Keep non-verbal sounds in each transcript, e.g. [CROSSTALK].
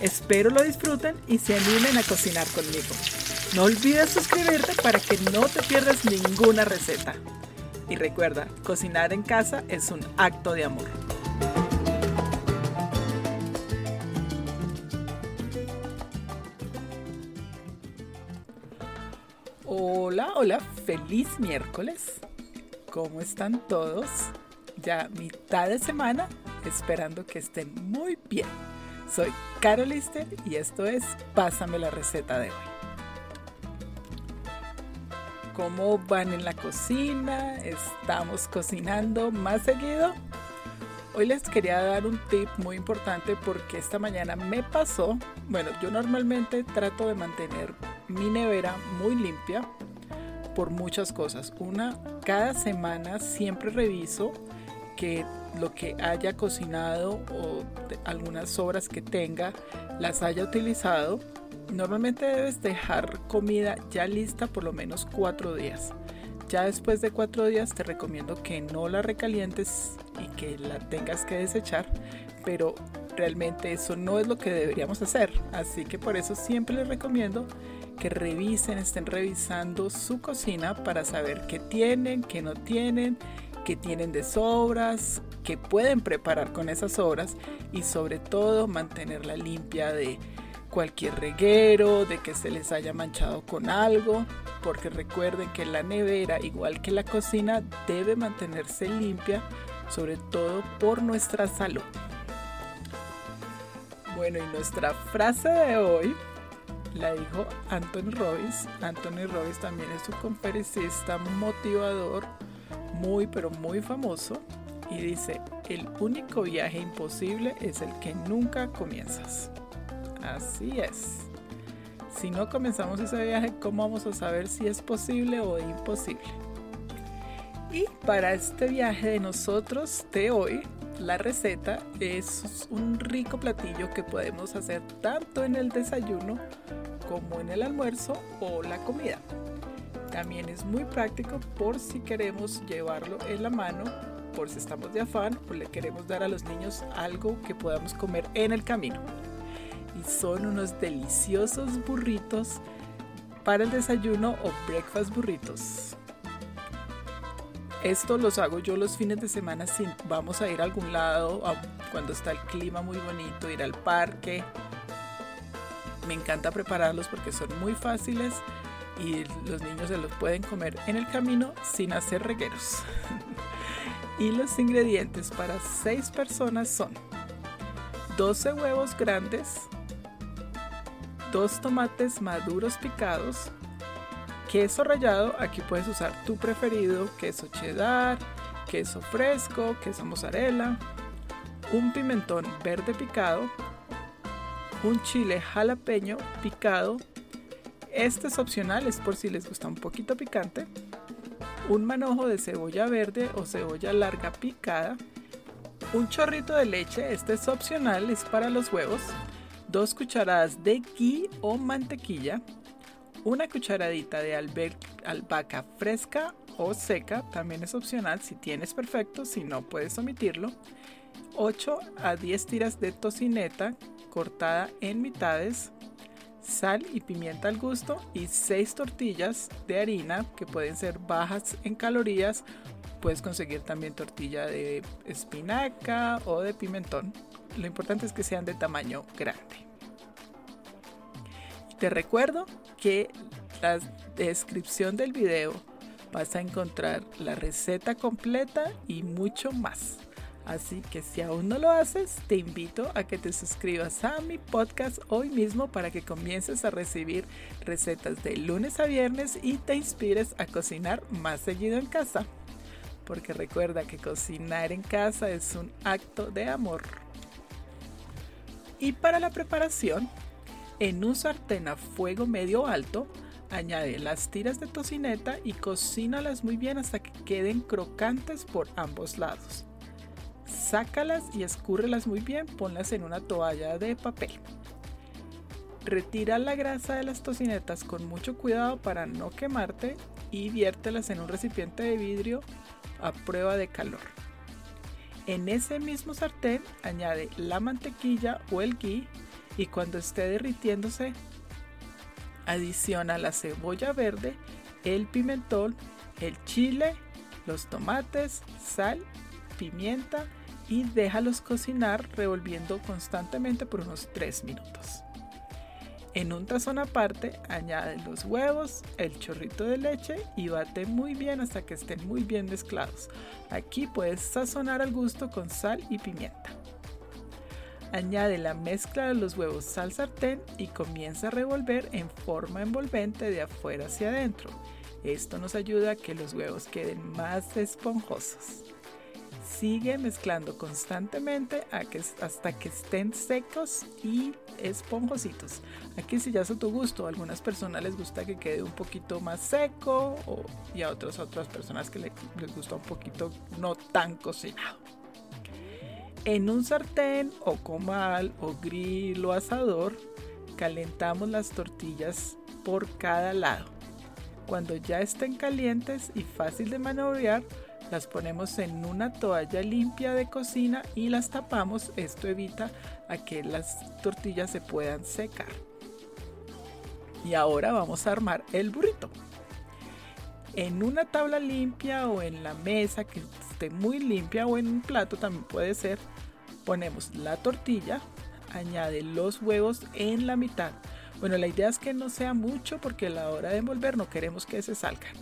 Espero lo disfruten y se animen a cocinar conmigo. No olvides suscribirte para que no te pierdas ninguna receta. Y recuerda, cocinar en casa es un acto de amor. Hola, hola, feliz miércoles. ¿Cómo están todos? Ya mitad de semana, esperando que estén muy bien. Soy Carol Lister y esto es Pásame la receta de hoy. ¿Cómo van en la cocina? ¿Estamos cocinando más seguido? Hoy les quería dar un tip muy importante porque esta mañana me pasó, bueno, yo normalmente trato de mantener mi nevera muy limpia por muchas cosas. Una, cada semana siempre reviso que lo que haya cocinado o algunas sobras que tenga las haya utilizado. Normalmente debes dejar comida ya lista por lo menos cuatro días. Ya después de cuatro días te recomiendo que no la recalientes y que la tengas que desechar, pero realmente eso no es lo que deberíamos hacer. Así que por eso siempre les recomiendo que revisen, estén revisando su cocina para saber qué tienen, qué no tienen, qué tienen de sobras, qué pueden preparar con esas sobras y sobre todo mantenerla limpia de cualquier reguero, de que se les haya manchado con algo, porque recuerden que la nevera, igual que la cocina, debe mantenerse limpia, sobre todo por nuestra salud. Bueno, y nuestra frase de hoy la dijo Anthony Robbins. Anthony Robbins también es un conferencista motivador muy pero muy famoso y dice, el único viaje imposible es el que nunca comienzas. Así es. Si no comenzamos ese viaje, ¿cómo vamos a saber si es posible o imposible? Y para este viaje de nosotros de hoy, la receta es un rico platillo que podemos hacer tanto en el desayuno como en el almuerzo o la comida. También es muy práctico por si queremos llevarlo en la mano, por si estamos de afán o le queremos dar a los niños algo que podamos comer en el camino. Y son unos deliciosos burritos para el desayuno o breakfast burritos. Esto los hago yo los fines de semana si vamos a ir a algún lado, cuando está el clima muy bonito, ir al parque. Me encanta prepararlos porque son muy fáciles y los niños se los pueden comer en el camino sin hacer regueros. [LAUGHS] y los ingredientes para 6 personas son 12 huevos grandes, 2 tomates maduros picados, queso rallado, aquí puedes usar tu preferido, queso cheddar, queso fresco, queso mozzarella, un pimentón verde picado, un chile jalapeño picado, este es opcional, es por si les gusta un poquito picante, un manojo de cebolla verde o cebolla larga picada, un chorrito de leche, este es opcional, es para los huevos, dos cucharadas de ghee o mantequilla, una cucharadita de albahaca fresca o seca, también es opcional si tienes perfecto, si no puedes omitirlo. 8 a 10 tiras de tocineta cortada en mitades, sal y pimienta al gusto y 6 tortillas de harina que pueden ser bajas en calorías. Puedes conseguir también tortilla de espinaca o de pimentón. Lo importante es que sean de tamaño grande. Te recuerdo que la descripción del video vas a encontrar la receta completa y mucho más. Así que si aún no lo haces, te invito a que te suscribas a mi podcast hoy mismo para que comiences a recibir recetas de lunes a viernes y te inspires a cocinar más seguido en casa. Porque recuerda que cocinar en casa es un acto de amor. Y para la preparación, En un sartén a fuego medio alto, añade las tiras de tocineta y cocínalas muy bien hasta que queden crocantes por ambos lados. Sácalas y escúrrelas muy bien, ponlas en una toalla de papel. Retira la grasa de las tocinetas con mucho cuidado para no quemarte y viértelas en un recipiente de vidrio a prueba de calor. En ese mismo sartén añade la mantequilla o el ghee y cuando esté derritiéndose adiciona la cebolla verde, el pimentón, el chile, los tomates, sal, pimienta y déjalos cocinar revolviendo constantemente por unos 3 minutos. En un tazón aparte, añade los huevos, el chorrito de leche y bate muy bien hasta que estén muy bien mezclados. Aquí puedes sazonar al gusto con sal y pimienta. Añade la mezcla de los huevos al sartén y comienza a revolver en forma envolvente de afuera hacia adentro. Esto nos ayuda a que los huevos queden más esponjosos. Sigue mezclando constantemente hasta que estén secos y esponjositos. Aquí si ya es a tu gusto, a algunas personas les gusta que quede un poquito más seco y a otras otras personas que les gusta un poquito no tan cocinado. En un sartén o comal o grill o asador, calentamos las tortillas por cada lado. Cuando ya estén calientes y fácil de maniobrar, las ponemos en una toalla limpia de cocina y las tapamos. Esto evita a que las tortillas se puedan secar. Y ahora vamos a armar el burrito. En una tabla limpia o en la mesa que esté muy limpia o en un plato también puede ser, ponemos la tortilla, añade los huevos en la mitad. Bueno, la idea es que no sea mucho porque a la hora de envolver no queremos que se salgan.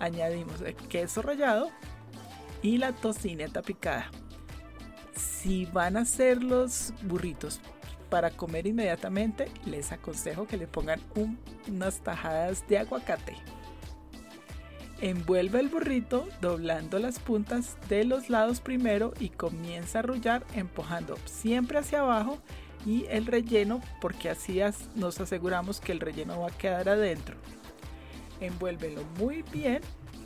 Añadimos el queso rallado y la tocineta picada. Si van a hacer los burritos para comer inmediatamente, les aconsejo que le pongan unas tajadas de aguacate. Envuelve el burrito doblando las puntas de los lados primero y comienza a arrullar empujando siempre hacia abajo y el relleno porque así nos aseguramos que el relleno va a quedar adentro. Envuélvelo muy bien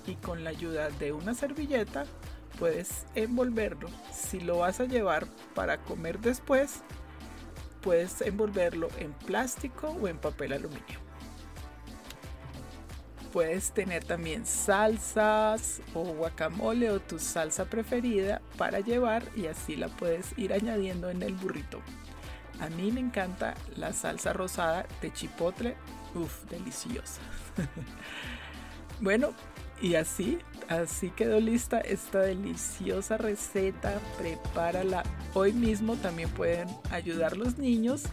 y con la ayuda de una servilleta puedes envolverlo. Si lo vas a llevar para comer después, puedes envolverlo en plástico o en papel aluminio. Puedes tener también salsas o guacamole o tu salsa preferida para llevar y así la puedes ir añadiendo en el burrito. A mí me encanta la salsa rosada de chipotle. Uf, deliciosa. [LAUGHS] bueno, y así, así quedó lista esta deliciosa receta. Prepárala hoy mismo. También pueden ayudar los niños.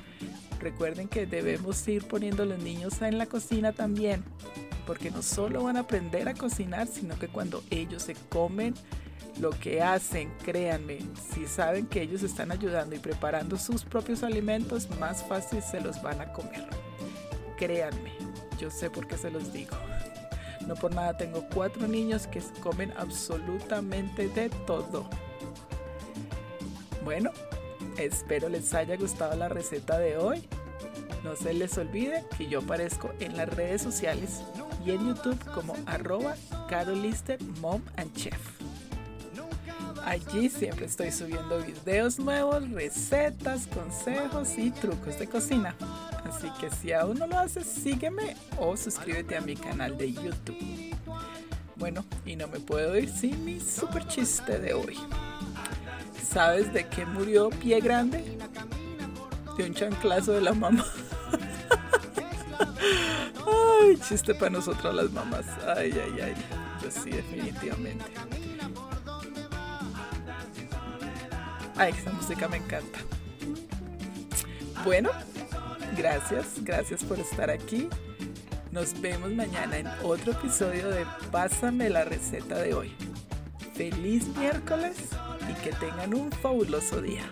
Recuerden que debemos ir poniendo a los niños en la cocina también porque no solo van a aprender a cocinar, sino que cuando ellos se comen lo que hacen, créanme, si saben que ellos están ayudando y preparando sus propios alimentos, más fácil se los van a comer. Créanme, yo sé por qué se los digo. No por nada tengo cuatro niños que comen absolutamente de todo. Bueno, espero les haya gustado la receta de hoy. No se les olvide que yo aparezco en las redes sociales y en YouTube como arroba Carolister Mom and Chef. Allí siempre estoy subiendo videos nuevos, recetas, consejos y trucos de cocina. Así que si aún no lo haces, sígueme o suscríbete a mi canal de YouTube. Bueno, y no me puedo ir sin mi super chiste de hoy. ¿Sabes de qué murió Pie Grande? De un chanclazo de la mamá. [LAUGHS] Ay, chiste para nosotros las mamás. Ay, ay, ay. Pues sí, definitivamente. Ay, esa música me encanta. Bueno, gracias, gracias por estar aquí. Nos vemos mañana en otro episodio de Pásame la receta de hoy. Feliz miércoles y que tengan un fabuloso día.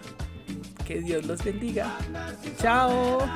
Que Dios los bendiga. Chao.